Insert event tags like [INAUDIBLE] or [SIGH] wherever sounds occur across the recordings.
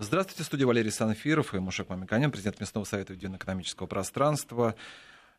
Здравствуйте, студия Валерий Санфиров и Мушек Мамиканян, президент Местного совета Единого экономического пространства.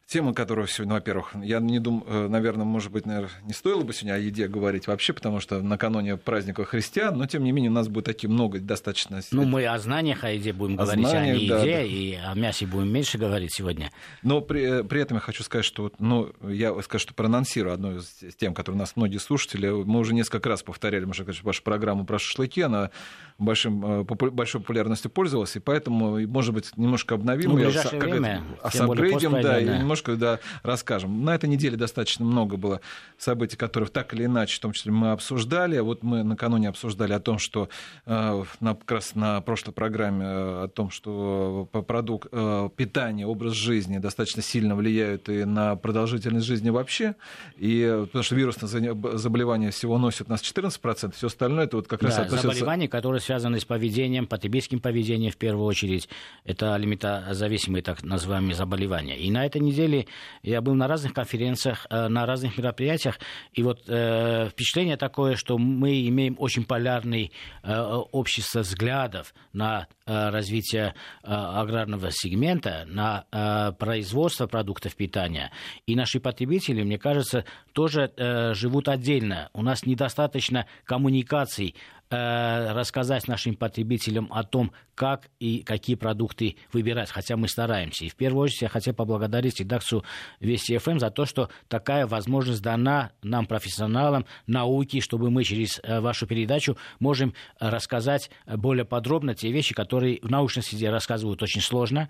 Тема, которую сегодня, во-первых, я не думаю, э, наверное, может быть, наверное, не стоило бы сегодня о еде говорить вообще, потому что накануне праздника христиан, но тем не менее у нас будет такие много достаточно... Ну, мы о знаниях о еде будем о говорить, знаниях, а не да, еде, да. и о мясе будем меньше говорить сегодня. Но при, при этом я хочу сказать, что, ну, я скажу, что проанонсирую одну из тем, которую у нас многие слушатели, мы уже несколько раз повторяли, сказать, вашу программу про шашлыки, она большим, э, большой популярностью пользовалась, и поэтому, может быть, немножко обновим ну, ее, время, с апгрейдем, да, и немножко да, расскажем. На этой неделе достаточно много было событий, которые так или иначе, в том числе мы обсуждали. Вот мы накануне обсуждали о том, что э, на, как раз на прошлой программе э, о том, что продукт питания, образ жизни достаточно сильно влияют и на продолжительность жизни вообще. И потому что вирусные заболевания всего носят у нас 14%, все остальное это вот как да, раз относится... заболевания, которые связаны с поведением, потребительским поведением в первую очередь. Это алиментозависимые так называемые заболевания. И на этой неделе я был на разных конференциях, э, на разных мероприятиях, и вот э, впечатление такое, что мы имеем очень полярный э, общество взглядов на э, развитие аграрного сегмента, на производство продуктов питания. И наши потребители, мне кажется, тоже живут отдельно. У нас недостаточно коммуникаций рассказать нашим потребителям о том, как и какие продукты выбирать, хотя мы стараемся. И в первую очередь я хотел поблагодарить редакцию Вести ФМ за то, что такая возможность дана нам, профессионалам науки, чтобы мы через э, вашу передачу можем рассказать более подробно те вещи, которые в научной среде рассказывают очень сложно,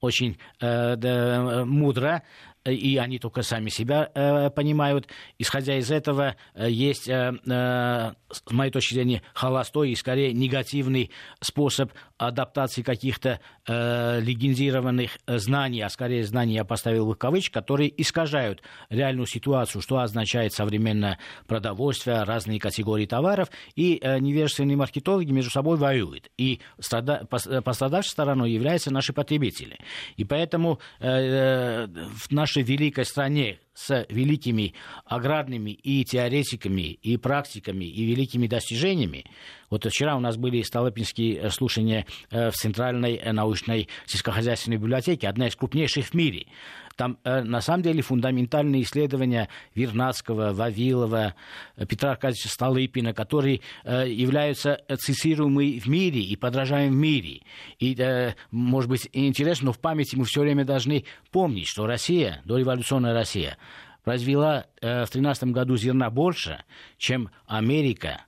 очень э, да, мудро, и они только сами себя э, понимают. Исходя из этого, э, есть, э, э, с моей точки зрения, холостой и скорее негативный способ адаптации каких-то э, легендированных знаний, а скорее знаний я поставил в кавычки, которые искажают реальную ситуацию, что означает современное продовольствие, разные категории товаров, и э, невежественные маркетологи между собой воюют. И страда... пострадавшей стороной являются наши потребители. И поэтому э, э в нашей великой стране с великими аграрными и теоретиками, и практиками, и великими достижениями. Вот вчера у нас были столыпинские э, слушания э, в Центральной э, научной сельскохозяйственной библиотеке, одна из крупнейших в мире. Там на самом деле фундаментальные исследования Вернадского, Вавилова, Петра Аркадьевича Столыпина, которые являются цитируемыми в мире и подражаемыми в мире. И, может быть, интересно, но в памяти мы все время должны помнить, что Россия, дореволюционная Россия, развела э, в 2013 году зерна больше, чем Америка,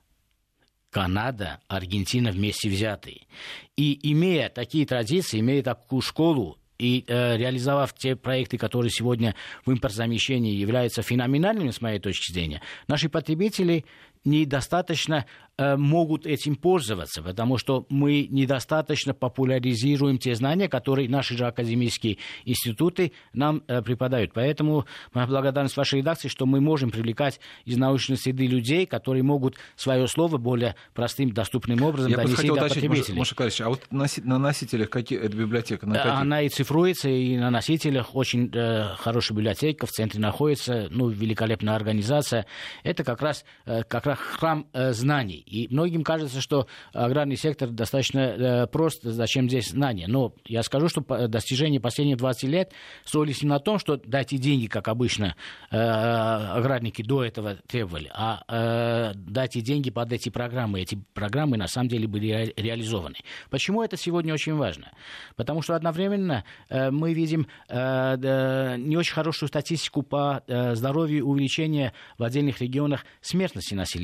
Канада, Аргентина вместе взятые. И имея такие традиции, имея такую школу, и э, реализовав те проекты, которые сегодня в импортзамещении являются феноменальными, с моей точки зрения, наши потребители недостаточно Э, могут этим пользоваться, потому что мы недостаточно популяризируем те знания, которые наши же академические институты нам э, преподают. Поэтому моя благодарность вашей редакции, что мы можем привлекать из научной среды людей, которые могут свое слово более простым, доступным образом Я донести до потребителей. Маша Клавич, а вот на носителях какие это библиотека? На каких? Она и цифруется, и на носителях очень э, хорошая библиотека в центре находится, ну, великолепная организация. Это как раз, э, как раз храм э, знаний. И многим кажется, что аграрный сектор достаточно э, прост, зачем здесь знания. Но я скажу, что достижения последних 20 лет строились не на том, что дайте деньги, как обычно э, аграрники до этого требовали, а э, дайте деньги под эти программы. Эти программы на самом деле были реализованы. Почему это сегодня очень важно? Потому что одновременно мы видим не очень хорошую статистику по здоровью и увеличению в отдельных регионах смертности населения.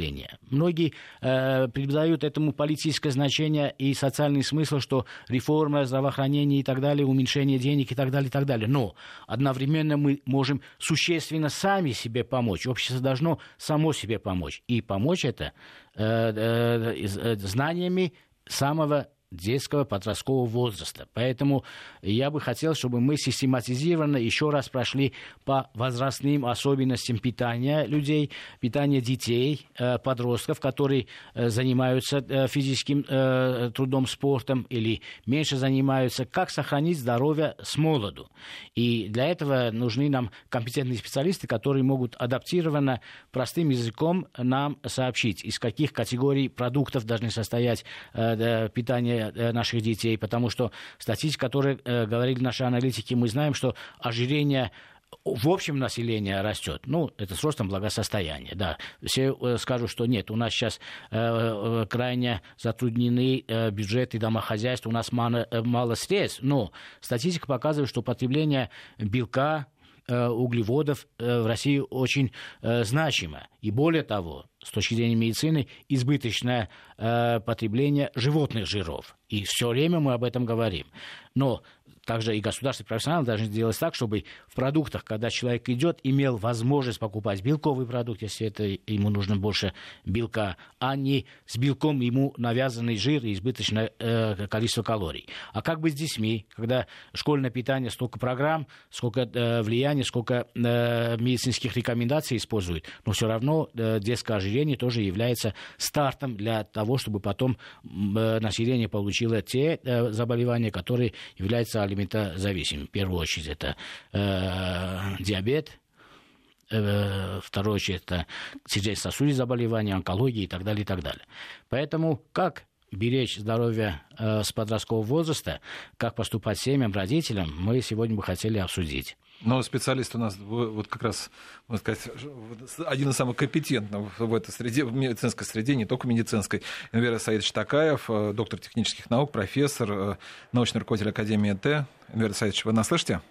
Многие э, придают этому политическое значение и социальный смысл, что реформа здравоохранения и так далее, уменьшение денег и так далее, и так далее. Но одновременно мы можем существенно сами себе помочь. Общество должно само себе помочь. И помочь это э, э, э знаниями самого детского подросткового возраста. Поэтому я бы хотел, чтобы мы систематизированно еще раз прошли по возрастным особенностям питания людей, питания детей, э, подростков, которые э, занимаются э, физическим трудом, спортом или меньше занимаются, как сохранить здоровье с молоду. И для этого нужны нам компетентные специалисты, которые могут адаптированно, простым языком нам сообщить, из каких категорий продуктов должны состоять питание здоровья наших детей, потому что статистика, которую говорили наши аналитики, мы знаем, что ожирение в общем население растет. Ну, это с ростом благосостояния, да. Все э, скажут, что нет, у нас сейчас э, э, крайне затруднены э, бюджеты домохозяйств, у нас мало, э, мало средств, но статистика показывает, что потребление белка, э, углеводов э, в России очень э, значимо. И более того, с точки зрения медицины, избыточное э, потребление животных жиров. И все время мы об этом говорим. Но также и государственные профессионалы должны делать так, чтобы в продуктах, когда человек идет, имел возможность покупать белковый продукт, если это ему нужно больше белка, а не с белком ему навязанный жир и избыточное э, количество калорий. А как быть с детьми, когда школьное питание столько программ, сколько э, влияния, сколько э, медицинских рекомендаций используют, но все равно э, детское ожирение тоже является стартом для того, чтобы потом э, население получило те э, заболевания, которые являются алиментозависимым. В первую очередь это э, диабет, э, второе очередь это сердечно-сосудистые заболевания, онкология и так далее, и так далее. Поэтому как беречь здоровье э, с подросткового возраста, как поступать семьям, родителям, мы сегодня бы хотели обсудить. Но специалист у нас вот как раз, можно сказать, один из самых компетентных в этой среде, в медицинской среде, не только медицинской. Энвера Саидович Такаев, э, доктор технических наук, профессор, э, научный руководитель Академии ТЭ. Энвера Саидович, вы нас слышите?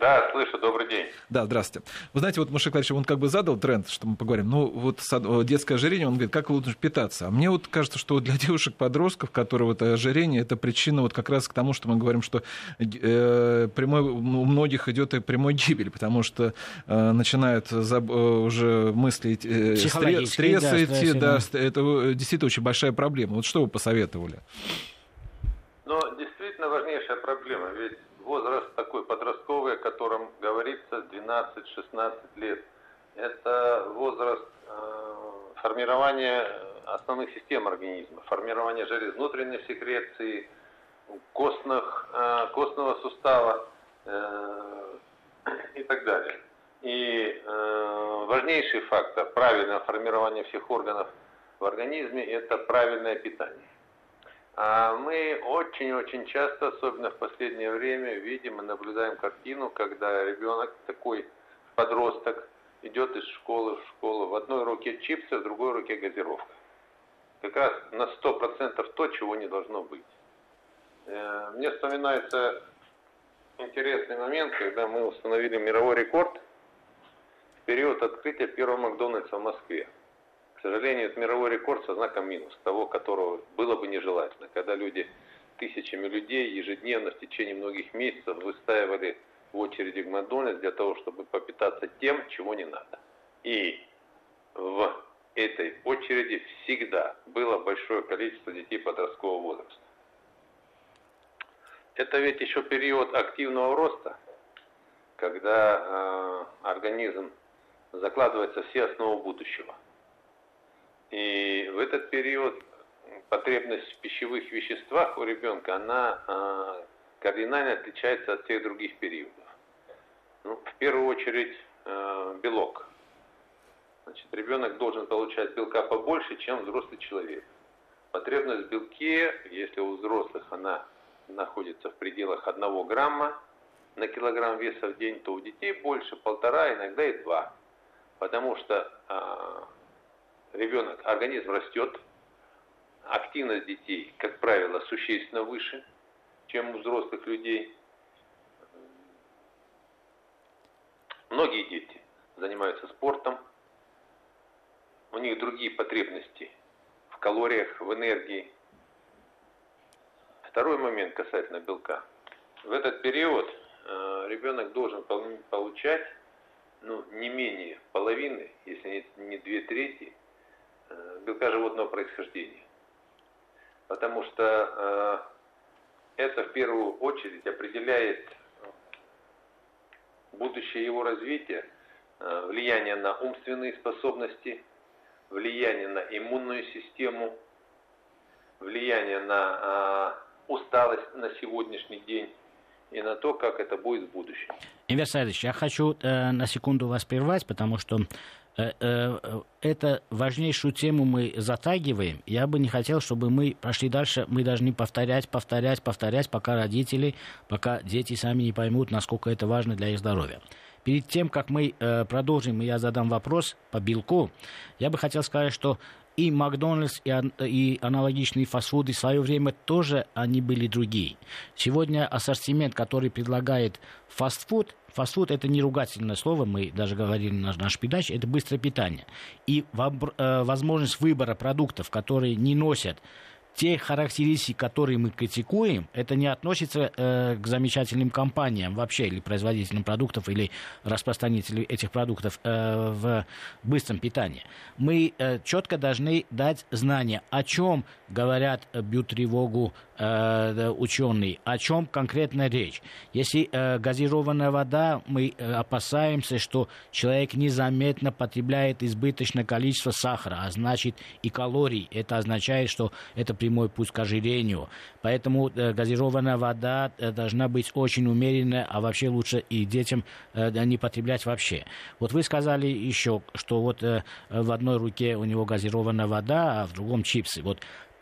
Да, слышу, добрый день. Да, здравствуйте. Вы знаете, вот Мушек Владимирович, он как бы задал тренд, что мы поговорим. Ну, вот детское ожирение, он говорит, как лучше питаться. А мне вот кажется, что для [LAUGHS] девушек-подростков, которые вот ожирение, это причина вот как раз к тому, что мы говорим, что э, прямой, у многих идет и прямой [LAUGHS] гибель, потому что э, начинают заб, э, уже мысли, э, стрессы да, идти, да, это действительно очень большая проблема. Вот что вы посоветовали? Ну, 15-16 лет. Это возраст э, формирования основных систем организма, формирования желез внутренней секреции, костных, э, костного сустава э, и так далее. И важнейший фактор правильного формирования всех органов в организме – это правильное питание. А мы очень-очень часто, особенно в последнее время, видим и наблюдаем картину, когда ребенок такой подросток идет из школы в школу. В одной руке чипсы, в другой руке газировка. Как раз на 100% то, чего не должно быть. Э, мне вспоминается интересный момент, когда мы установили мировой рекорд в период открытия первого Макдональдса в Москве. К сожалению, это мировой рекорд со знаком минус, того, которого было бы нежелательно, когда люди, тысячами людей ежедневно в течение многих месяцев выстаивали в очереди к Макдональдс для того, чтобы попитаться тем, чего не надо. И в этой очереди всегда было большое количество детей подросткового возраста. Это ведь еще период активного роста, когда э, организм закладывается все основы будущего – и в этот период потребность в пищевых веществах у ребенка, она э, кардинально отличается от всех других периодов. Ну, в первую очередь э, белок. Значит, ребенок должен получать белка побольше, чем взрослый человек. Потребность в белке, если у взрослых она находится в пределах 1 грамма на килограмм веса в день, то у детей больше полтора, иногда и два. Потому что э, ребенок, организм растет, активность детей, как правило, существенно выше, чем у взрослых людей. Многие дети занимаются спортом, у них другие потребности в калориях, в энергии. Второй момент касательно белка. В этот период э, ребенок должен получать ну, не менее половины, если не две трети Э, белка животного происхождения. Потому что э, это в первую очередь определяет будущее его развития, э, влияние на умственные способности, влияние на иммунную систему, влияние на усталость на сегодняшний день и на то, как это будет в будущем. Инвер Саидович, я хочу э, на секунду вас прервать, потому что это важнейшую тему мы затагиваем. Я бы не хотел, чтобы мы пошли дальше. Мы должны повторять, повторять, повторять, пока родители, пока дети сами не поймут, насколько это важно для их здоровья. Перед тем, как мы э, продолжим, я задам вопрос по белку, я бы хотел сказать, что и Макдональдс, и, и аналогичные фастфуды в свое время тоже они были другие. Сегодня ассортимент, который предлагает фастфуд, фастфуд это не ругательное слово, мы даже говорили на нашей передаче, это быстрое питание. И э, возможность выбора продуктов, которые не носят те характеристики, которые мы критикуем, это не относится э, к замечательным компаниям вообще, или производителям продуктов, или распространителям этих продуктов э, в быстром питании. Мы э, четко должны дать знания, о чем говорят, э, бьют тревогу э, ученые, о чем конкретно речь. Если э, газированная вода, мы э, опасаемся, что человек незаметно потребляет избыточное количество сахара, а значит и калорий. Это означает, что это прямой путь к ожирению. Поэтому э, газированная вода э, должна быть очень умеренная, а вообще лучше и детям э, не потреблять вообще. Вот вы сказали еще, что вот э, в одной руке у него газированная вода, а в другом чипсы. Вот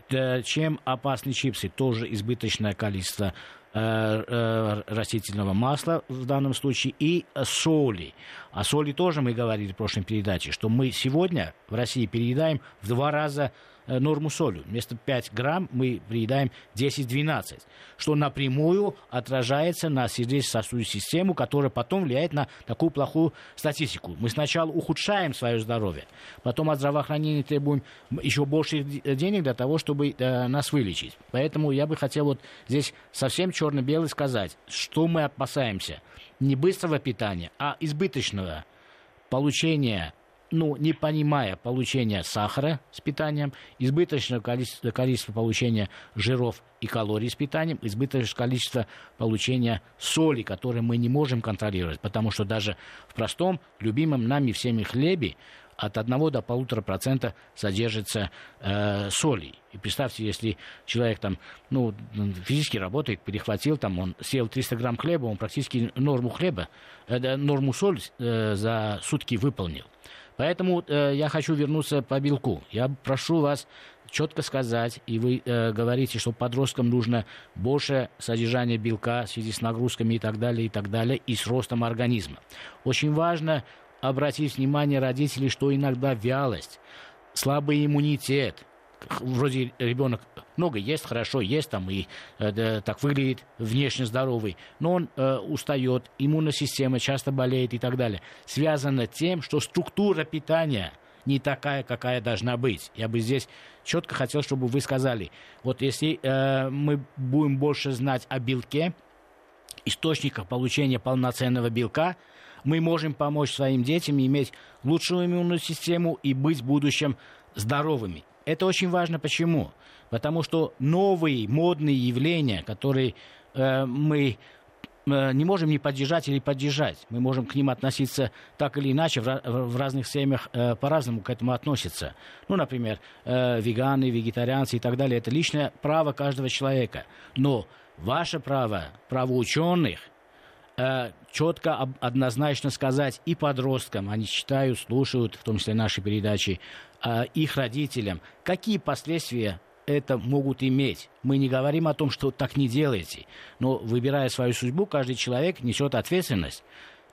чем опасны чипсы? Тоже избыточное количество Э, э, растительного масла в данном случае и соли. О соли тоже мы говорили в прошлой передаче, что мы сегодня в России переедаем в два раза э, норму соли. Вместо 5 грамм мы приедаем 10-12, что напрямую отражается на сердечно-сосудистую систему, которая потом влияет на такую плохую статистику. Мы сначала ухудшаем свое здоровье, потом от здравоохранения требуем еще больше денег для того, чтобы э, нас вылечить. Поэтому я бы хотел вот здесь совсем черно-белый сказать, что мы опасаемся. Не быстрого питания, а избыточного получения ну, не понимая получения сахара с питанием, избыточного количества, количества получения жиров и калорий с питанием, избыточное количество получения соли, которые мы не можем контролировать, потому что даже в простом, любимом нами всеми хлебе от 1 до полутора процента содержится э, соли. И представьте, если человек там, ну, физически работает, перехватил, там, он съел 300 грамм хлеба, он практически норму хлеба, э, норму соли э, за сутки выполнил. Поэтому э, я хочу вернуться по белку. Я прошу вас четко сказать, и вы э, говорите, что подросткам нужно больше содержания белка в связи с нагрузками и так далее, и так далее, и с ростом организма. Очень важно обратить внимание родителей, что иногда вялость, слабый иммунитет, вроде ребенок много ест, хорошо ест там и э, так выглядит внешне здоровый, но он э, устает, иммунная система часто болеет и так далее. Связано тем, что структура питания не такая, какая должна быть. Я бы здесь четко хотел, чтобы вы сказали, вот если э, мы будем больше знать о белке, источниках получения полноценного белка, мы можем помочь своим детям иметь лучшую иммунную систему и быть в будущем здоровыми. Это очень важно. Почему? Потому что новые модные явления, которые э, мы э, не можем не поддержать или поддержать. Мы можем к ним относиться так или иначе, в, в разных семьях э, по-разному к этому относятся. Ну, например, э, веганы, вегетарианцы и так далее. Это личное право каждого человека. Но ваше право, право ученых – четко, однозначно сказать и подросткам, они читают, слушают, в том числе наши передачи, э, их родителям, какие последствия это могут иметь. Мы не говорим о том, что так не делайте, но выбирая свою судьбу, каждый человек несет ответственность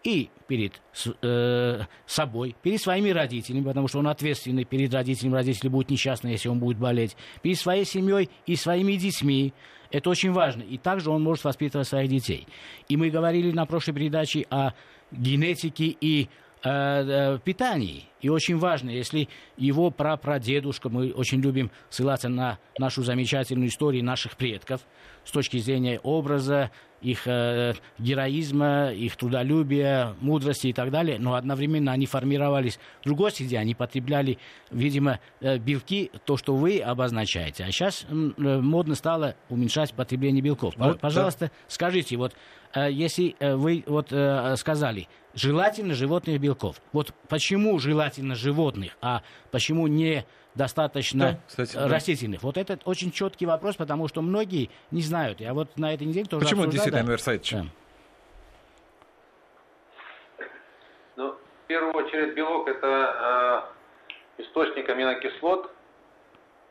и перед э, собой, перед своими родителями, потому что он ответственный перед родителями, родители будут несчастны, если он будет болеть, перед своей семьей и своими детьми. Это очень важно. И также он может воспитывать своих детей. И мы говорили на прошлой передаче о генетике и э, э, питании. И очень важно, если его прапрадедушка, мы очень любим ссылаться на нашу замечательную историю наших предков с точки зрения образа, их э, героизма, их трудолюбия, мудрости и так далее, но одновременно они формировались в другой среде, они потребляли, видимо, э, белки, то, что вы обозначаете. А сейчас э, модно стало уменьшать потребление белков. Вот, Пожалуйста, да. скажите, вот э, если э, вы вот э, сказали, желательно животных белков, вот почему желательно животных, а почему не достаточно да, кстати, растительных? Да. Вот это очень четкий вопрос, потому что многие не знают. Я вот на этой неделе тоже Почему действительно, Амир Да. Ну, В первую очередь белок это э, источник аминокислот,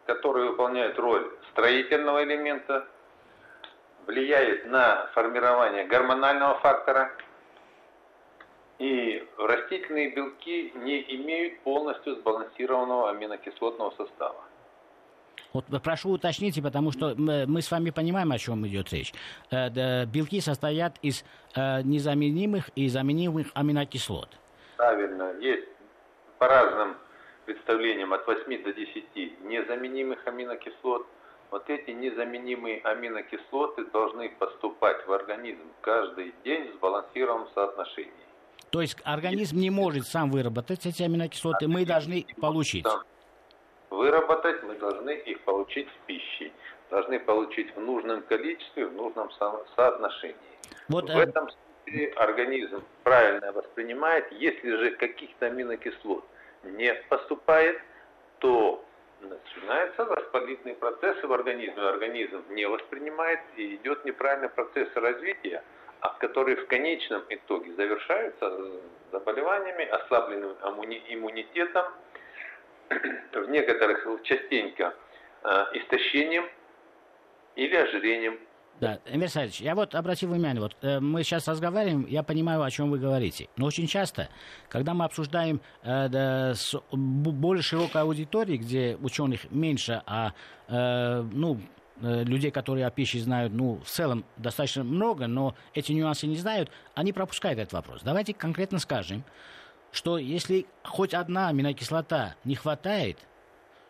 который выполняет роль строительного элемента, влияет на формирование гормонального фактора. И растительные белки не имеют полностью сбалансированного аминокислотного состава. Вот прошу уточните, потому что мы с вами понимаем, о чем идет речь. Э, белки состоят из э, незаменимых и заменимых аминокислот. Правильно. Есть по разным представлениям от 8 до 10 незаменимых аминокислот. Вот эти незаменимые аминокислоты должны поступать в организм каждый день в сбалансированном соотношении. То есть организм не может сам выработать эти аминокислоты, мы должны получить. Выработать мы должны их получить в пище. Должны получить в нужном количестве, в нужном соотношении. Вот, в э, этом случае организм правильно воспринимает. Если же каких-то аминокислот не поступает, то начинаются воспалительные процессы в организме. Организм не воспринимает и идет неправильный процесс развития, а который в конечном итоге завершается заболеваниями, ослабленным иммунитетом, [CLEARS THROAT] в некоторых частенько э, истощением или ожирением. Да, Эмир Садович, я вот обратил внимание, вот э, мы сейчас разговариваем, я понимаю, о чем вы говорите, но очень часто, когда мы обсуждаем э, да, с более широкой аудиторией, где ученых меньше, а э, ну, э, людей, которые о пище знают, ну, в целом достаточно много, но эти нюансы не знают, они пропускают этот вопрос. Давайте конкретно скажем, что если хоть одна аминокислота не хватает,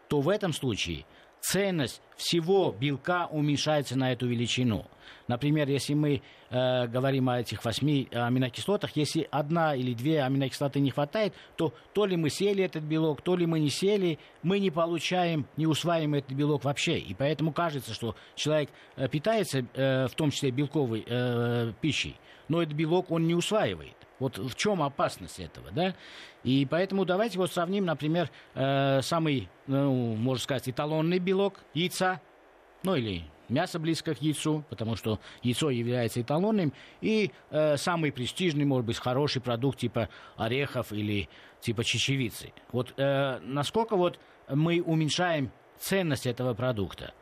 то в этом случае ценность всего белка уменьшается на эту величину. Например, если мы э, говорим о этих восьми аминокислотах, если одна или две аминокислоты не хватает, то то ли мы сели этот белок, то ли мы не сели, мы не получаем, не усваиваем этот белок вообще. И поэтому кажется, что человек э, питается, э, в том числе белковой э, пищей, но этот белок он не усваивает. Вот в чем опасность этого, да? И поэтому давайте вот сравним, например, э, самый, ну, можно сказать, эталонный белок яйца, ну или мясо близко к яйцу, потому что яйцо является эталонным, и э, самый престижный, может быть, хороший продукт типа орехов или типа чечевицы. Вот э, насколько вот мы уменьшаем ценность этого продукта?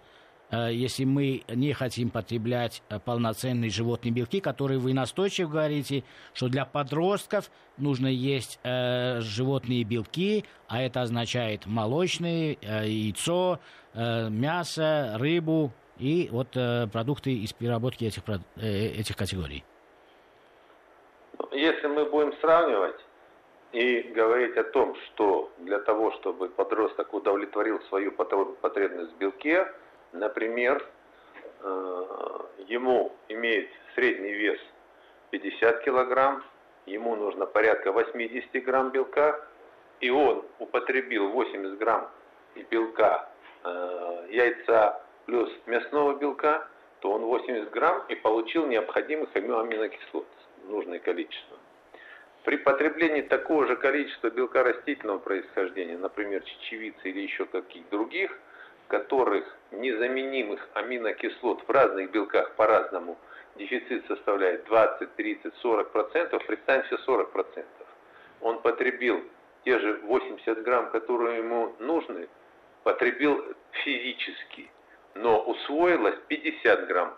Э, если мы не хотим потреблять э, полноценные животные белки, которые вы настойчиво говорите, что для подростков нужно есть э, животные белки, а это означает молочные, яйцо, мясо, рыбу и вот продукты из переработки этих, этих категорий. Если мы будем сравнивать и говорить о том, что для того, чтобы подросток удовлетворил свою потребность в белке, Например, э, ему имеет средний вес 50 килограмм, ему нужно порядка 80 грамм белка, и он употребил 80 грамм белка э, яйца плюс мясного белка, то он 80 грамм и получил необходимых аминокислот, нужное количество. При потреблении такого же количества белка растительного происхождения, например, чечевицы или еще каких других – которых незаменимых аминокислот в разных белках по-разному дефицит составляет 20, 30, 40 процентов, представим себе 40 процентов. Он потребил те же 80 грамм, которые ему нужны, потребил физически, но усвоилось 50 грамм.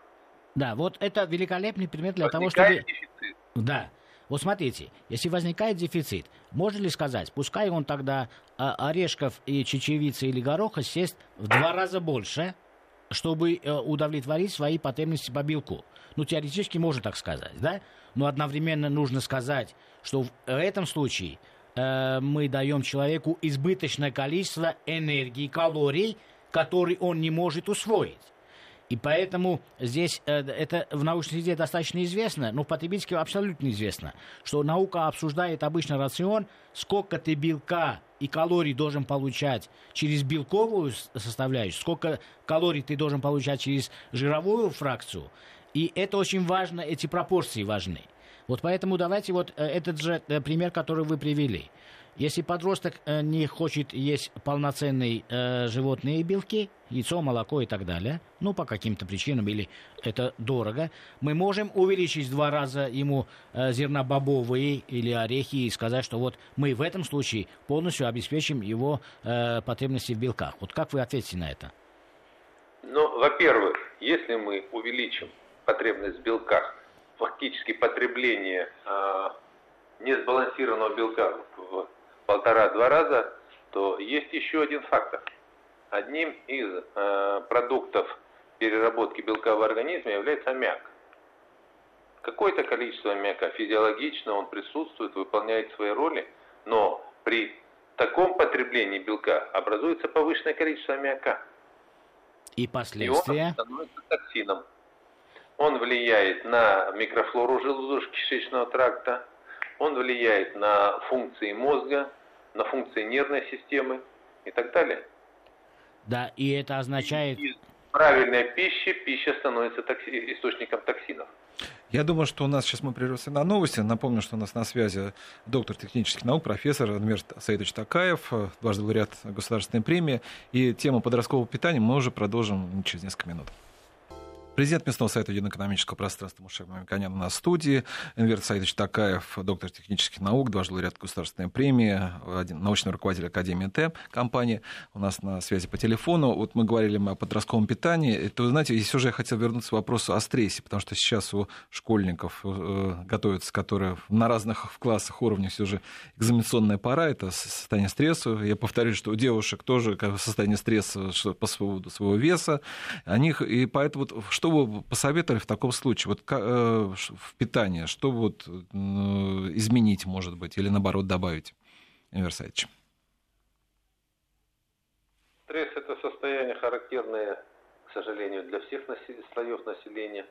Да, вот это великолепный пример для Возникает того, чтобы... Дефицит. Да, вот смотрите, если возникает дефицит, можно ли сказать, пускай он тогда а, орешков и чечевицы или гороха съест в два раза больше, чтобы э, удовлетворить свои потребности по белку. Ну, теоретически можно так сказать, да? Но одновременно нужно сказать, что в этом случае э, мы даем человеку избыточное количество энергии, калорий, которые он не может усвоить. И поэтому здесь э, это в научной среде достаточно известно, но в потребительской абсолютно известно, что наука обсуждает обычно рацион, сколько ты белка и калорий должен получать через белковую составляющую, сколько калорий ты должен получать через жировую фракцию. И это очень важно, эти пропорции важны. Вот поэтому давайте вот э, этот же э, пример, который вы привели. Если подросток э, не хочет есть полноценные э, животные белки, яйцо, молоко и так далее, ну, по каким-то причинам, или это дорого, мы можем увеличить в два раза ему э, зернобобовые или орехи и сказать, что вот мы в этом случае полностью обеспечим его э, потребности в белках. Вот как вы ответите на это? Ну, во-первых, если мы увеличим потребность в белках, фактически потребление несбалансированного белка в полтора-два раза, то есть еще один фактор. Одним из э, продуктов переработки белка в организме является аммиак. Какое-то количество аммиака физиологично он присутствует, выполняет свои роли, но при таком потреблении белка образуется повышенное количество аммиака. И последствия? И он становится токсином. Он влияет на микрофлору желудочно-кишечного тракта, он влияет на функции мозга, на функции нервной системы и так далее. Да, и это означает... Из правильной пищи пища становится токси... источником токсинов. Я думаю, что у нас сейчас мы прервемся на новости. Напомню, что у нас на связи доктор технических наук, профессор Адмир Саидович Такаев, дважды лауреат государственной премии. И тему подросткового питания мы уже продолжим через несколько минут. Президент Местного совета единоэкономического пространства Мушек Мамиканян у нас в студии. Энвер Саидович Такаев, доктор технических наук, дважды лауреат государственной премии, один, научный руководитель Академии Т компании. У нас на связи по телефону. Вот мы говорили о подростковом питании. Это, вы знаете, здесь уже я хотел вернуться к вопросу о стрессе, потому что сейчас у школьников э, готовятся, которые на разных классах, уровнях все же экзаменационная пора, это состояние стресса. Я повторю, что у девушек тоже состояние стресса по поводу своего веса. О и поэтому что вы посоветовали в таком случае? Вот э, в питании, что вот изменить, может быть, или наоборот добавить, Инвер Стресс – это состояние характерное, к сожалению, для всех слоев населения,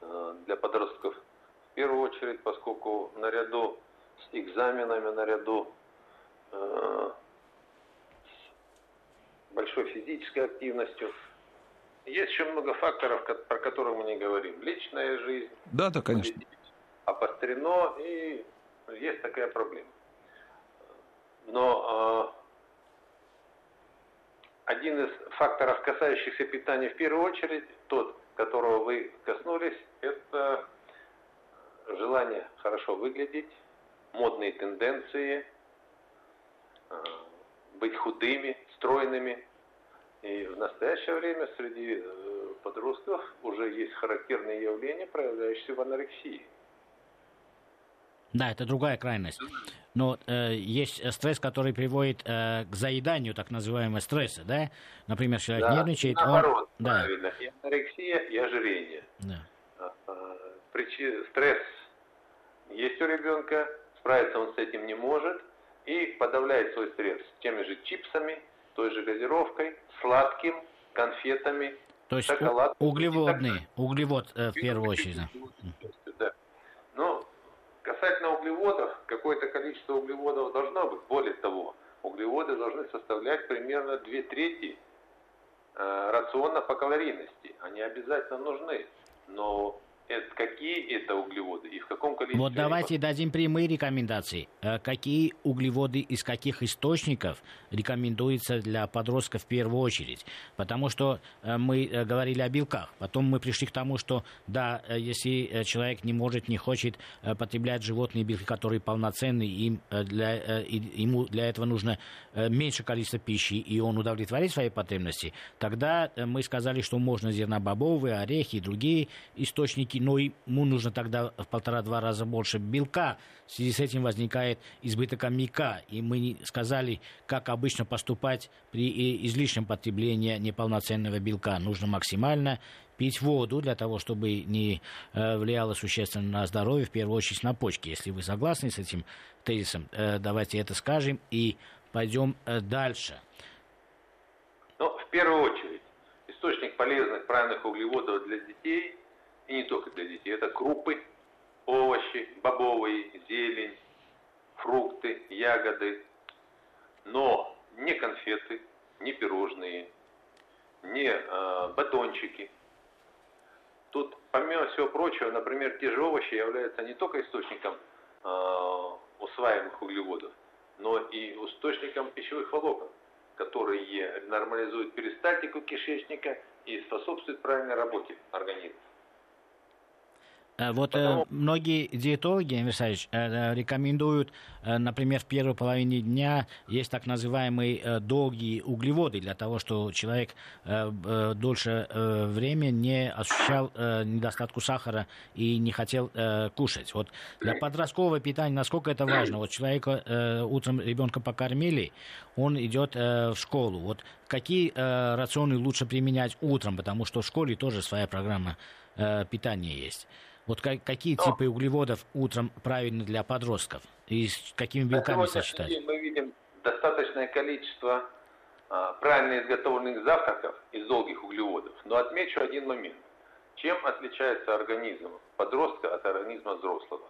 э, для подростков в первую очередь, поскольку наряду с экзаменами, наряду э, с большой физической активностью – есть еще много факторов, про которые мы не говорим. Личная жизнь. Да, да, конечно. Обострено, и есть такая проблема. Но э, один из факторов, касающихся питания в первую очередь, тот, которого вы коснулись, это желание хорошо выглядеть, модные тенденции, э, быть худыми, стройными, и в настоящее время среди э, подростков уже есть характерные явления, проявляющиеся в анорексии. Да, это другая крайность. Но э, есть стресс, который приводит э, к заеданию так называемого стресса, да? Например, человек да, нервничает, наоборот, он... правильно. Да. И анорексия, и ожирение. Да. А, а, причи... Стресс есть у ребенка, справиться он с этим не может, и подавляет свой стресс теми же чипсами, той же газировкой, сладким, конфетами, То есть шоколад. углеводный, углевод э, в первую очередь. Да. Но касательно углеводов, какое-то количество углеводов должно быть. Более того, углеводы должны составлять примерно две трети э, рациона по калорийности. Они обязательно нужны. Но это, какие это углеводы и в каком количестве. Вот давайте они... дадим прямые рекомендации. Э, какие углеводы из каких источников рекомендуются для подростков в первую очередь? Потому что э, мы э, говорили о белках. Потом мы пришли к тому, что да, если человек не может, не хочет потреблять животные белки, которые полноценны, им для, ему для этого нужно меньше количества пищи, и он удовлетворит свои потребности, тогда мы сказали, что можно зернобобовые, орехи и другие источники но ему нужно тогда в полтора-два раза больше белка. В связи с этим возникает избыток аммиака. И мы сказали, как обычно поступать при излишнем потреблении неполноценного белка. Нужно максимально пить воду для того, чтобы не э, влияло существенно на здоровье, в первую очередь на почки. Если вы согласны с этим тезисом, э, давайте это скажем и пойдем э, дальше. Ну, в первую очередь, источник полезных правильных углеводов для детей и не только для детей. Это крупы, овощи, бобовые, зелень, фрукты, ягоды. Но не конфеты, не пирожные, не э, батончики. Тут, помимо всего прочего, например, те же овощи являются не только источником э, усваиваемых углеводов, но и источником пищевых волокон, которые нормализуют перистальтику кишечника и способствуют правильной работе организма. Э, вот э, многие диетологи, Эмир Савич, э, рекомендуют, например, в первой половине дня есть так называемые долгие углеводы для того, чтобы человек дольше времени не ощущал недостатку сахара и не хотел кушать. Вот для подросткового питания насколько это важно? Вот человека утром ребенка покормили, он идет в школу. Вот какие рационы лучше применять утром, потому что в школе тоже своя программа питания есть. Вот как, какие Но... типы углеводов утром правильны для подростков? И с какими белками сочетать? Мы видим достаточное количество а, правильно изготовленных завтраков из долгих углеводов. Но отмечу один момент. Чем отличается организм подростка от организма взрослого?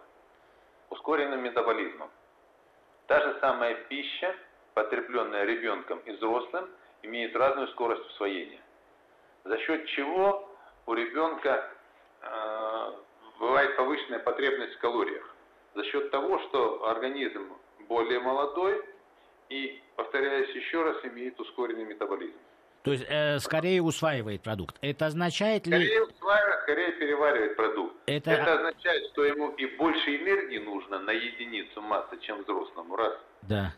Ускоренным метаболизмом. Та же самая пища, потребленная ребенком и взрослым, имеет разную скорость усвоения. За счет чего у ребенка бывает повышенная потребность в калориях за счет того, что организм более молодой и, повторяюсь еще раз, имеет ускоренный метаболизм. То есть э, скорее усваивает продукт. Это означает ли... Скорее усваивает, скорее переваривает продукт. Это... Это означает, что ему и больше энергии нужно на единицу массы, чем взрослому. Раз. Да.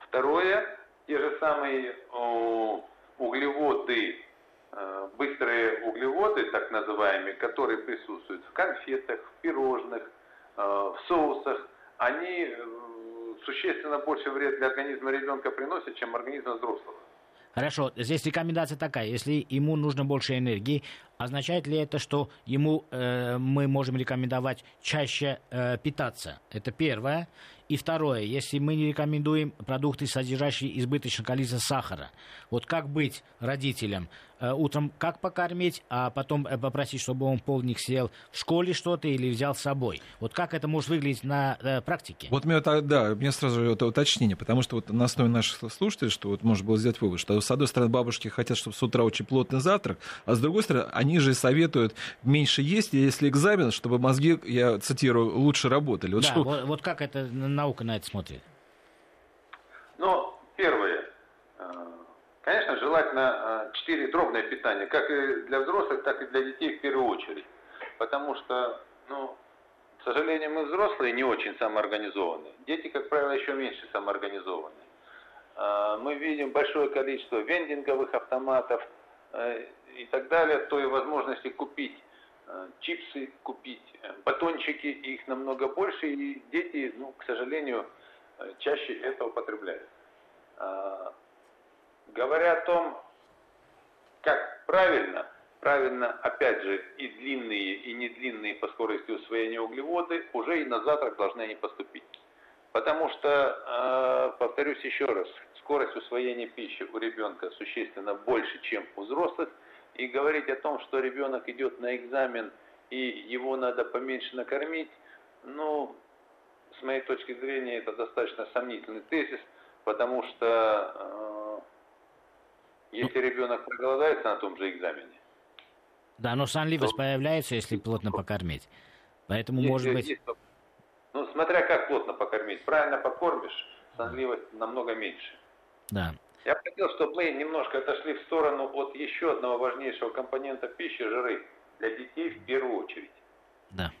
Второе, те же самые о, углеводы быстрые углеводы, так называемые, которые присутствуют в конфетах, в пирожных, э, в соусах, они э, существенно больше вред для организма ребенка приносят, чем организма взрослого. Хорошо, здесь рекомендация такая, если ему нужно больше энергии, означает ли это, что ему э, мы можем рекомендовать чаще э, питаться? Это первое. И второе, если мы не рекомендуем продукты, содержащие избыточное количество сахара, вот как быть родителям? Э, утром как покормить, а потом э, попросить, чтобы он полник съел в школе что-то или взял с собой? Вот как это может выглядеть на э, практике? Вот мне, да, мне сразу это уточнение, потому что вот на основе наших слушателей, что вот можно было сделать вывод, что с одной стороны бабушки хотят, чтобы с утра очень плотный завтрак, а с другой стороны они же советуют меньше есть, если экзамен, чтобы мозги, я цитирую, лучше работали. Вот да, что... вот, вот как это наука на это смотрит? Ну, первое. Э, конечно, желательно 4 э, дробное питание, как и для взрослых, так и для детей в первую очередь. Потому что, ну, к сожалению, мы взрослые не очень самоорганизованы. Дети, как правило, еще меньше самоорганизованы. Э, мы видим большое количество вендинговых автоматов и так далее, то и возможности купить чипсы, купить батончики, их намного больше, и дети, ну, к сожалению, чаще это употребляют. А, говоря о том, как правильно, правильно, опять же, и длинные, и недлинные по скорости усвоения углеводы уже и на завтрак должны они поступить. Потому что, повторюсь еще раз, скорость усвоения пищи у ребенка существенно больше, чем у взрослых. И говорить о том, что ребенок идет на экзамен и его надо поменьше накормить, ну, с моей точки зрения, это достаточно сомнительный тезис, потому что э, если ребенок проголодается на том же экзамене. Да, но сонливость то... появляется, если плотно покормить. Поэтому, есть, может быть... Есть, ну, смотря как плотно покормить. Правильно покормишь, сонливость намного меньше. Да. Я хотел, чтобы мы немножко отошли в сторону от еще одного важнейшего компонента пищи – жиры. Для детей в первую очередь. Да.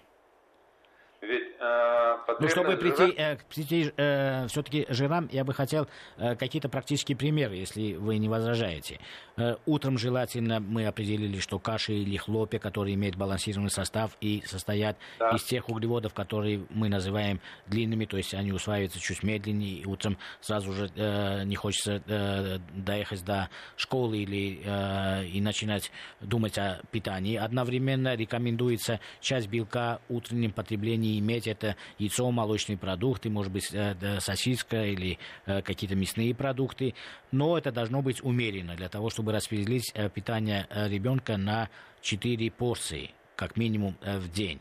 Ведь э, ну, чтобы прийти, э, прийти э, все-таки жирам, я бы хотел э, какие-то практические примеры, если вы не возражаете. Э, утром желательно мы определили, что каши или хлопья, которые имеют балансированный состав и состоят да. из тех углеводов, которые мы называем длинными, то есть они усваиваются чуть медленнее, и утром сразу же э, не хочется э, доехать до школы или э, и начинать думать о питании. Одновременно рекомендуется часть белка утренним потреблением не иметь это яйцо, молочные продукты, может быть, э, сосиска или э, какие-то мясные продукты, но это должно быть умеренно для того, чтобы распределить э, питание ребенка на 4 порции как минимум в день.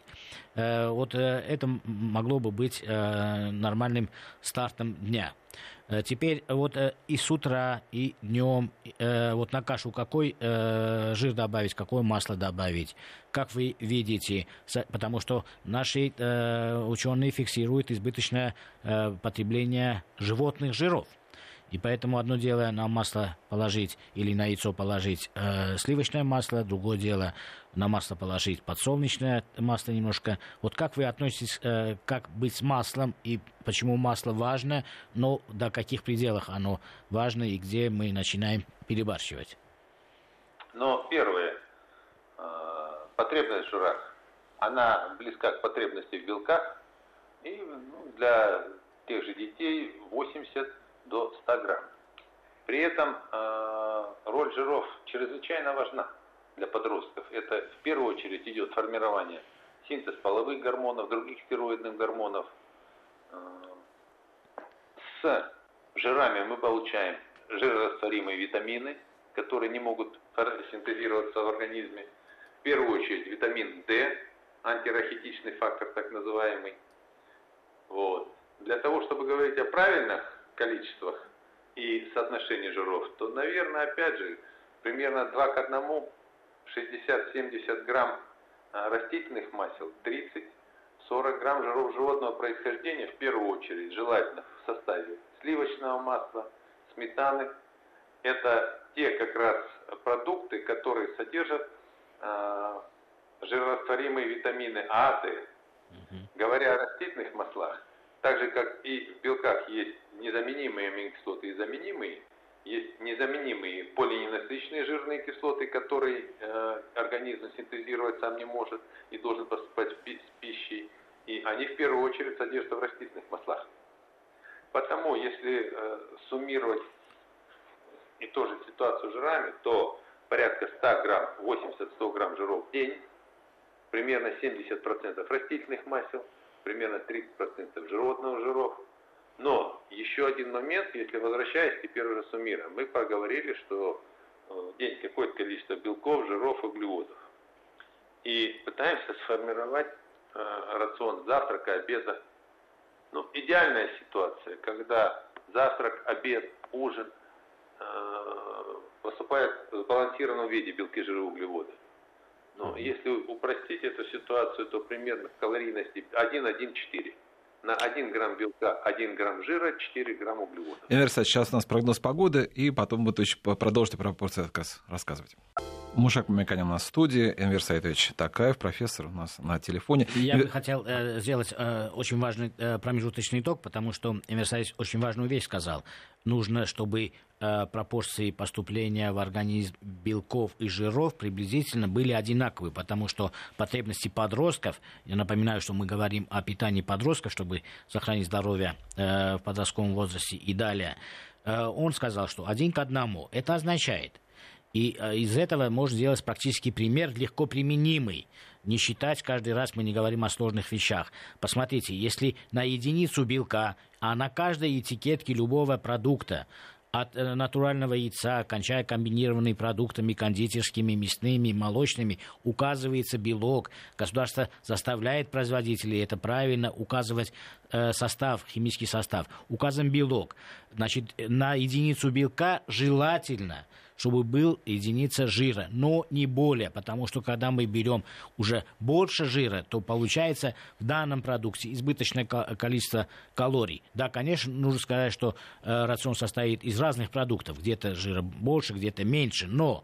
Вот это могло бы быть нормальным стартом дня. Э, теперь вот э, и с утра, и днем, э, вот на кашу какой жир добавить, какое масло добавить, как вы видите, потому что наши ученые фиксируют избыточное потребление животных жиров. И поэтому одно дело на масло положить или на яйцо положить э, сливочное масло, другое дело на масло положить подсолнечное масло немножко. Вот как вы относитесь, э, как быть с маслом и почему масло важно, но до каких пределах оно важно и где мы начинаем перебарщивать? Но первое, э, потребность в жирах, она близка к потребности в белках, и ну, для тех же детей 80 до 100 грамм. При этом э, роль жиров чрезвычайно важна для подростков. Это в первую очередь идет формирование синтез половых гормонов, других стероидных гормонов. Э, с жирами мы получаем жирорастворимые витамины, которые не могут синтезироваться в организме. В первую очередь витамин D, антирахитичный фактор так называемый. Вот. Для того, чтобы говорить о правильных количествах и соотношении жиров, то, наверное, опять же, примерно 2 к 1, 60-70 грамм а, растительных масел, 30-40 грамм жиров животного происхождения, в первую очередь, желательно в составе сливочного масла, сметаны. Это те как раз продукты, которые содержат э, жирорастворимые витамины А, Д. Говоря о растительных маслах, так же, как и в белках есть незаменимые аминокислоты и заменимые, есть незаменимые полиненасыщенные жирные кислоты, которые э, организм синтезировать сам не может и должен поступать с пищей. И они в первую очередь содержатся в растительных маслах. Потому, если э, суммировать и тоже ситуацию с жирами, то порядка 100 грамм, 80-100 грамм жиров в день, примерно 70% растительных масел – примерно 30% животных жиров. Но еще один момент, если возвращаясь теперь уже суммируем, мы поговорили, что э, в день какое-то количество белков, жиров, углеводов. И пытаемся сформировать э, рацион завтрака, обеда. Ну, идеальная ситуация, когда завтрак, обед, ужин э, поступает в сбалансированном виде белки, жиры, углеводы. Но если упростить эту ситуацию, то примерно калорийности 1,1,4. На 1 грамм белка 1 грамм жира, 4 грамма углеводов. Энвер сейчас у нас прогноз погоды, и потом вы продолжите про порцию рассказывать. Мушак Мамиканин у нас в студии, Энвер Сайтович Такаев, профессор у нас на телефоне. Я бы хотел э, сделать э, очень важный э, промежуточный итог, потому что Энвер Сайтович очень важную вещь сказал. Нужно, чтобы э, пропорции поступления в организм белков и жиров приблизительно были одинаковые, потому что потребности подростков, я напоминаю, что мы говорим о питании подростков, чтобы сохранить здоровье э, в подростковом возрасте и далее, э, он сказал, что один к одному. Это означает, и э, из этого можно сделать практический пример, легко применимый. Не считать каждый раз, мы не говорим о сложных вещах. Посмотрите, если на единицу белка, а на каждой этикетке любого продукта от э, натурального яйца, кончая комбинированными продуктами кондитерскими, мясными, молочными, указывается белок. Государство заставляет производителей, это правильно, указывать э, состав, химический состав. Указан белок. Значит, на единицу белка желательно – чтобы был единица жира, но не более, потому что когда мы берем уже больше жира, то получается в данном продукте избыточное количество калорий. Да, конечно, нужно сказать, что э, рацион состоит из разных продуктов, где-то жира больше, где-то меньше, но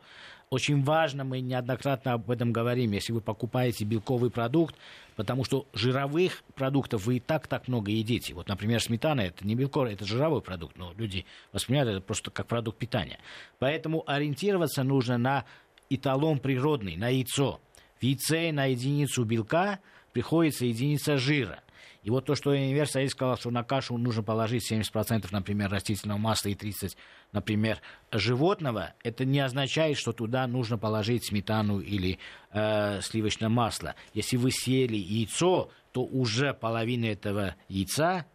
очень важно, мы неоднократно об этом говорим, если вы покупаете белковый продукт, потому что жировых продуктов вы и так так много едите. Вот, например, сметана это не белковый, это жировой продукт, но люди воспринимают это просто как продукт питания. Поэтому ориентироваться нужно на эталон природный, на яйцо. В яйце на единицу белка приходится единица жира. И вот то, что университет сказал, что на кашу нужно положить 70%, например, растительного масла и 30%, например, животного, это не означает, что туда нужно положить сметану или э, сливочное масло. Если вы съели яйцо, то уже половина этого яйца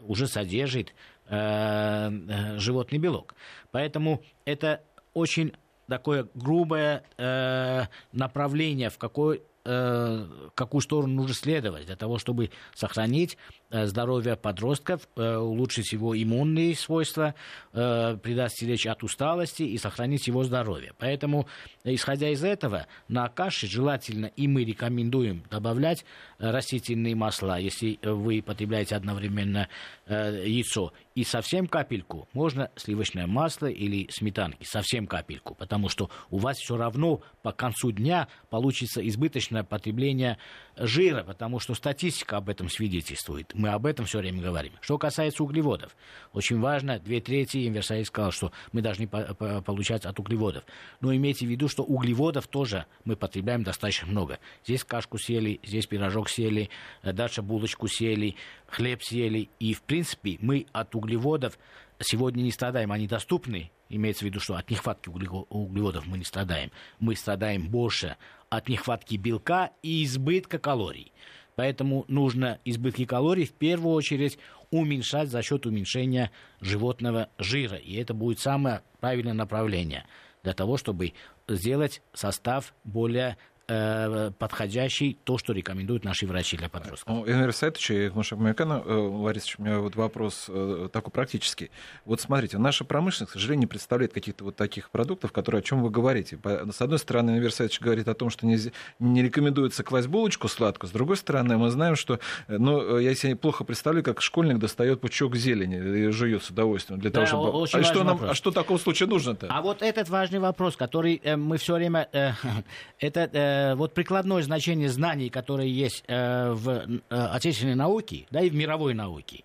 уже содержит э, э, животный белок. Поэтому это очень такое грубое э, направление, в какой э, какую сторону нужно следовать для того, чтобы сохранить э, здоровье подростков, э, улучшить его иммунные свойства, э, предостеречь от усталости и сохранить его здоровье. Поэтому, исходя из этого, на каше желательно и мы рекомендуем добавлять растительные масла, если вы потребляете одновременно яйцо, и совсем капельку, можно сливочное масло или сметанки, совсем капельку, потому что у вас все равно по концу дня получится избыточное потребление жира, потому что статистика об этом свидетельствует. Мы об этом все время говорим. Что касается углеводов, очень важно, две трети, Инверсайд сказал, что мы должны по по получать от углеводов. Но имейте в виду, что углеводов тоже мы потребляем достаточно много. Здесь кашку съели, здесь пирожок съели, э, дальше булочку съели, хлеб съели. И, в принципе, мы от углеводов сегодня не страдаем. Они доступны, имеется в виду, что от нехватки углеводов мы не страдаем. Мы страдаем больше от нехватки белка и избытка калорий. Поэтому нужно избытки калорий в первую очередь уменьшать за счет уменьшения животного жира. И это будет самое правильное направление для того, чтобы сделать состав более подходящий, то, что рекомендуют наши врачи для подростков. Ну, Энвер Сайтович и Мушакмякана, Ларис, у меня вот вопрос э, такой практический. Вот смотрите, наша промышленность, к сожалению, не представляет каких-то вот таких продуктов, которые, о чем вы говорите. С одной стороны, Энвер Сайтович говорит о том, что не, не рекомендуется класть булочку сладкую, с другой стороны, мы знаем, что, э, ну, я себе плохо представляю, как школьник достает пучок зелени и жует с удовольствием для да, того, чтобы... А что, нам, а что такого случая нужно-то? А вот этот важный вопрос, который э, мы все время... Э, [LAUGHS] это Э, вот прикладное значение знаний, которые есть э, в э, отечественной науке, да и в мировой науке,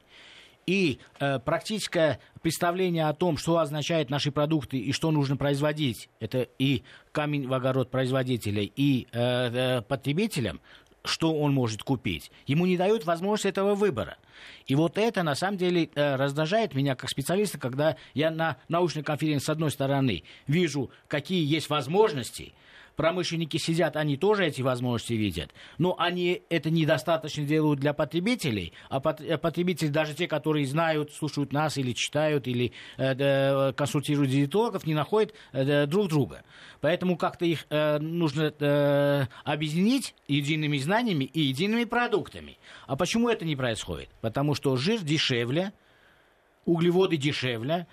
и э, практическое представление о том, что означают наши продукты и что нужно производить, это и камень в огород производителей, и э, э, потребителям, что он может купить. Ему не дают возможность этого выбора. И вот это, на самом деле, э, раздражает меня как специалиста, когда я на научной конференции, с одной стороны, вижу, какие есть возможности, промышленники сидят, они тоже эти возможности видят, но они это недостаточно делают для потребителей, а э, потребители, даже те, которые знают, слушают нас или читают, или э, консультируют диетологов, не находят друг друга. Поэтому как-то их нужно объединить едиными знаниями и едиными продуктами. А почему это не происходит? Потому что жир дешевле, углеводы дешевле,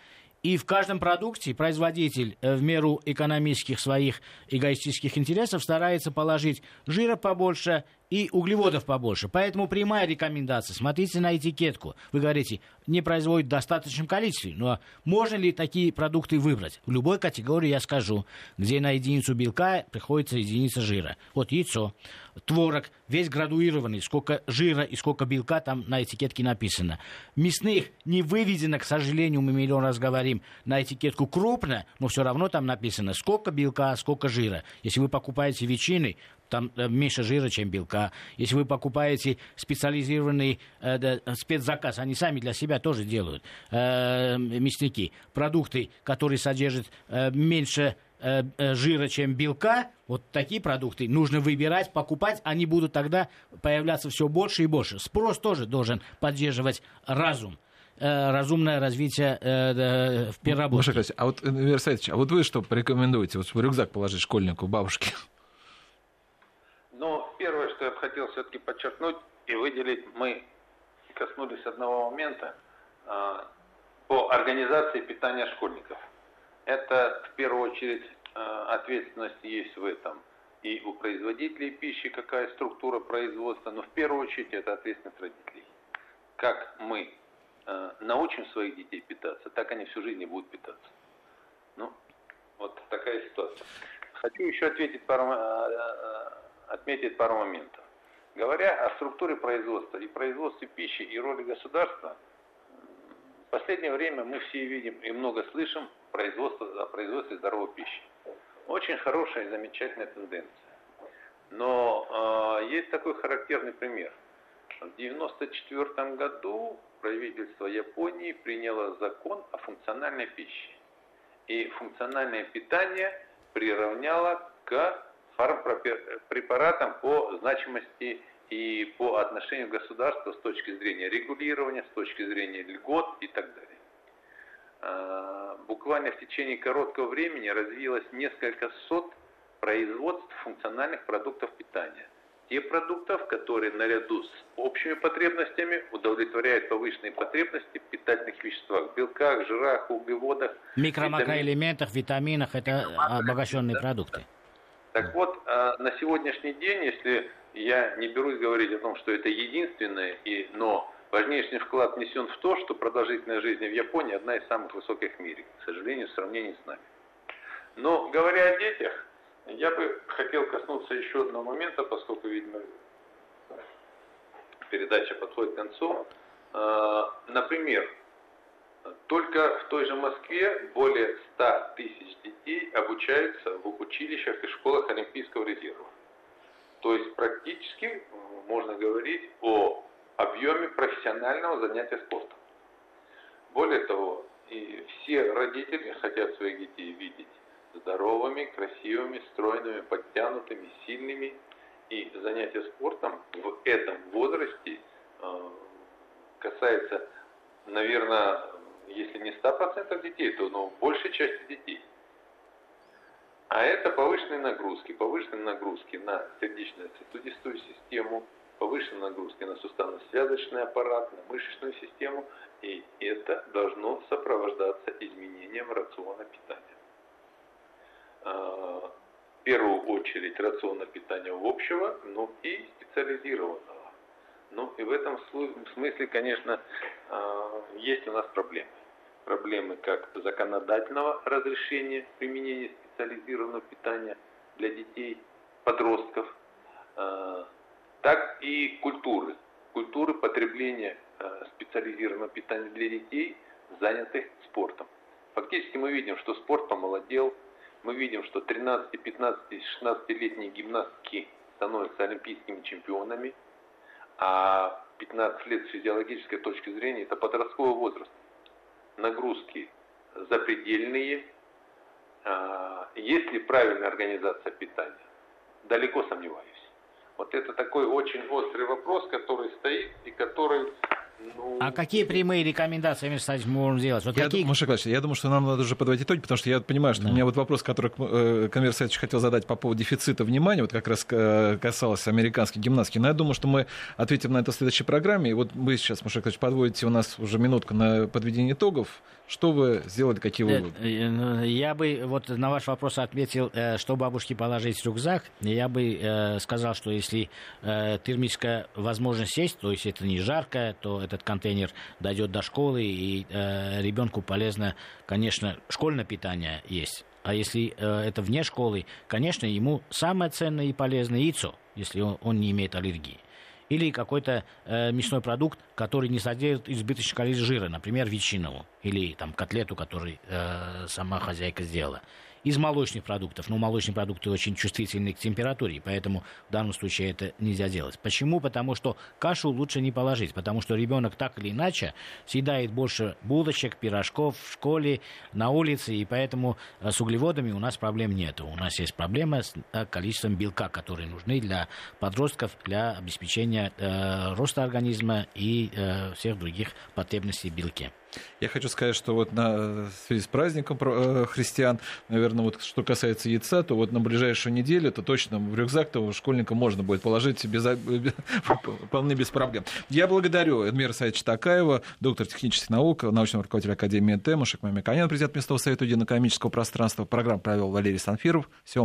и в каждом продукте производитель э, в меру экономических своих эгоистических интересов старается положить жира побольше и углеводов побольше. Поэтому прямая рекомендация. Смотрите на этикетку. Вы говорите, не производит в достаточном количестве. Но можно ли такие продукты выбрать? В любой категории я скажу, где на единицу белка приходится единица жира. Вот яйцо, творог, весь градуированный, сколько жира и сколько белка там на этикетке написано. Мясных не выведено, к сожалению, мы миллион раз говорим, на этикетку крупно, но все равно там написано, сколько белка, сколько жира. Если вы покупаете ветчины, там э, меньше жира, чем белка. Если вы покупаете специализированный э, да, спецзаказ, они сами для себя тоже делают, э, мясники, продукты, которые содержат э, меньше э, э, жира, чем белка, вот такие продукты нужно выбирать, покупать, они будут тогда появляться все больше и больше. Спрос тоже должен поддерживать разум разумное развитие э, в переработке. Маша а вот, Вера а вот вы что порекомендуете? Вот в рюкзак положить школьнику, бабушке? Что я хотел все-таки подчеркнуть и выделить, мы коснулись одного момента э, по организации питания школьников. Это в первую очередь э, ответственность есть в этом и у производителей пищи, какая структура производства, но в первую очередь это ответственность родителей. Как мы э, научим своих детей питаться, так они всю жизнь и будут питаться. Ну, вот такая ситуация. Хочу еще ответить пару, отметить пару моментов. Говоря о структуре производства и производстве пищи и роли государства, в последнее время мы все видим и много слышим производство, о производстве здоровой пищи. Очень хорошая и замечательная тенденция. Но э, есть такой характерный пример. В 1994 году правительство Японии приняло закон о функциональной пище. И функциональное питание приравняло к фармпрепаратам по значимости и по отношению к государству с точки зрения регулирования, с точки зрения льгот и так далее. А, буквально в течение короткого времени развилось несколько сот производств функциональных продуктов питания. те продуктов, которые наряду с общими потребностями удовлетворяют повышенные потребности в питательных веществах, белках, жирах, углеводах. Микро-макроэлементах, витаминах, это обогащенные да. продукты. Так вот, а, на сегодняшний день, если я не берусь говорить о том, что это единственное, и, но важнейший вклад внесен в то, что продолжительность жизни в Японии одна из самых высоких в мире, к сожалению, в сравнении с нами. Но говоря о детях, я бы хотел коснуться еще одного момента, поскольку, видимо, передача подходит к концу. А, например, только в той же Москве более 100 тысяч детей обучаются в училищах и школах Олимпийского резерва. То есть практически можно говорить о объеме профессионального занятия спортом. Более того, и все родители хотят своих детей видеть здоровыми, красивыми, стройными, подтянутыми, сильными. И занятие спортом в этом возрасте э, касается, наверное, если не 100% детей, то ну, большей части детей. А это повышенные нагрузки, повышенные нагрузки на сердечно-сосудистую систему, повышенные нагрузки на суставно-связочный аппарат, на мышечную систему, и это должно сопровождаться изменением рациона питания. А, в первую очередь рациона питания общего, но и специализированного. Ну и в этом смысле, конечно, а, есть у нас проблемы. Проблемы как законодательного разрешения применения специализированного питания для детей, подростков, а, так и культуры. Культуры потребления специализированного питания для детей, занятых спортом. Фактически мы видим, что спорт помолодел, мы видим, что 13, 15, 16-летние гимнастки становятся олимпийскими чемпионами, а 15 лет с физиологической точки зрения это подростковый возраст. Нагрузки запредельные. А, есть ли правильная организация питания? Далеко сомневаюсь. Вот это такой очень острый вопрос, который стоит и который ну... А какие прямые рекомендации, Миша Садович, мы можем сделать? Вот я, какие... Маша я думаю, что нам надо уже подводить итоги, потому что я понимаю, что да. у меня вот вопрос, который э, Конвер Садович хотел задать по поводу дефицита внимания, вот как раз э, касалось американской гимнастики. Но я думаю, что мы ответим на это в следующей программе. И вот вы сейчас, Маша Садович, подводите у нас уже минутку на подведение итогов. Что вы сделали, какие э, выводы? Ну, я бы вот на ваш вопрос ответил, что бабушке положить в рюкзак. Я бы сказал, что если термическая возможность есть, то есть это не жарко, то этот контейнер дойдет до школы, и э, ребенку полезно, конечно, школьное питание есть. А если э, это вне школы, конечно, ему самое ценное и полезное яйцо, если он, он не имеет аллергии. Или какой-то э, мясной продукт, который не содержит избыточное количество жира, например, ветчину, или там котлету, которую э, сама хозяйка сделала из молочных продуктов. Но молочные продукты очень чувствительны к температуре, поэтому в данном случае это нельзя делать. Почему? Потому что кашу лучше не положить, потому что ребенок так или иначе съедает больше булочек, пирожков в школе, на улице, и поэтому э, с углеводами у нас проблем нет. У нас есть проблема с э, количеством белка, которые нужны для подростков для обеспечения э, роста организма и э, всех других потребностей белке. Я хочу сказать, что вот на, в связи с праздником э, христиан, наверное, вот что касается яйца, то вот на ближайшую неделю, то точно в рюкзак-то школьника можно будет положить без, без, [LAUGHS] вполне без проблем. Я благодарю Эдмира Саидовича Такаева, доктор технических наук, научного руководителя Академии ТЭМ, Мамиканян, президент местного совета единоэкономического пространства. Программу провел Валерий Санфиров. Всего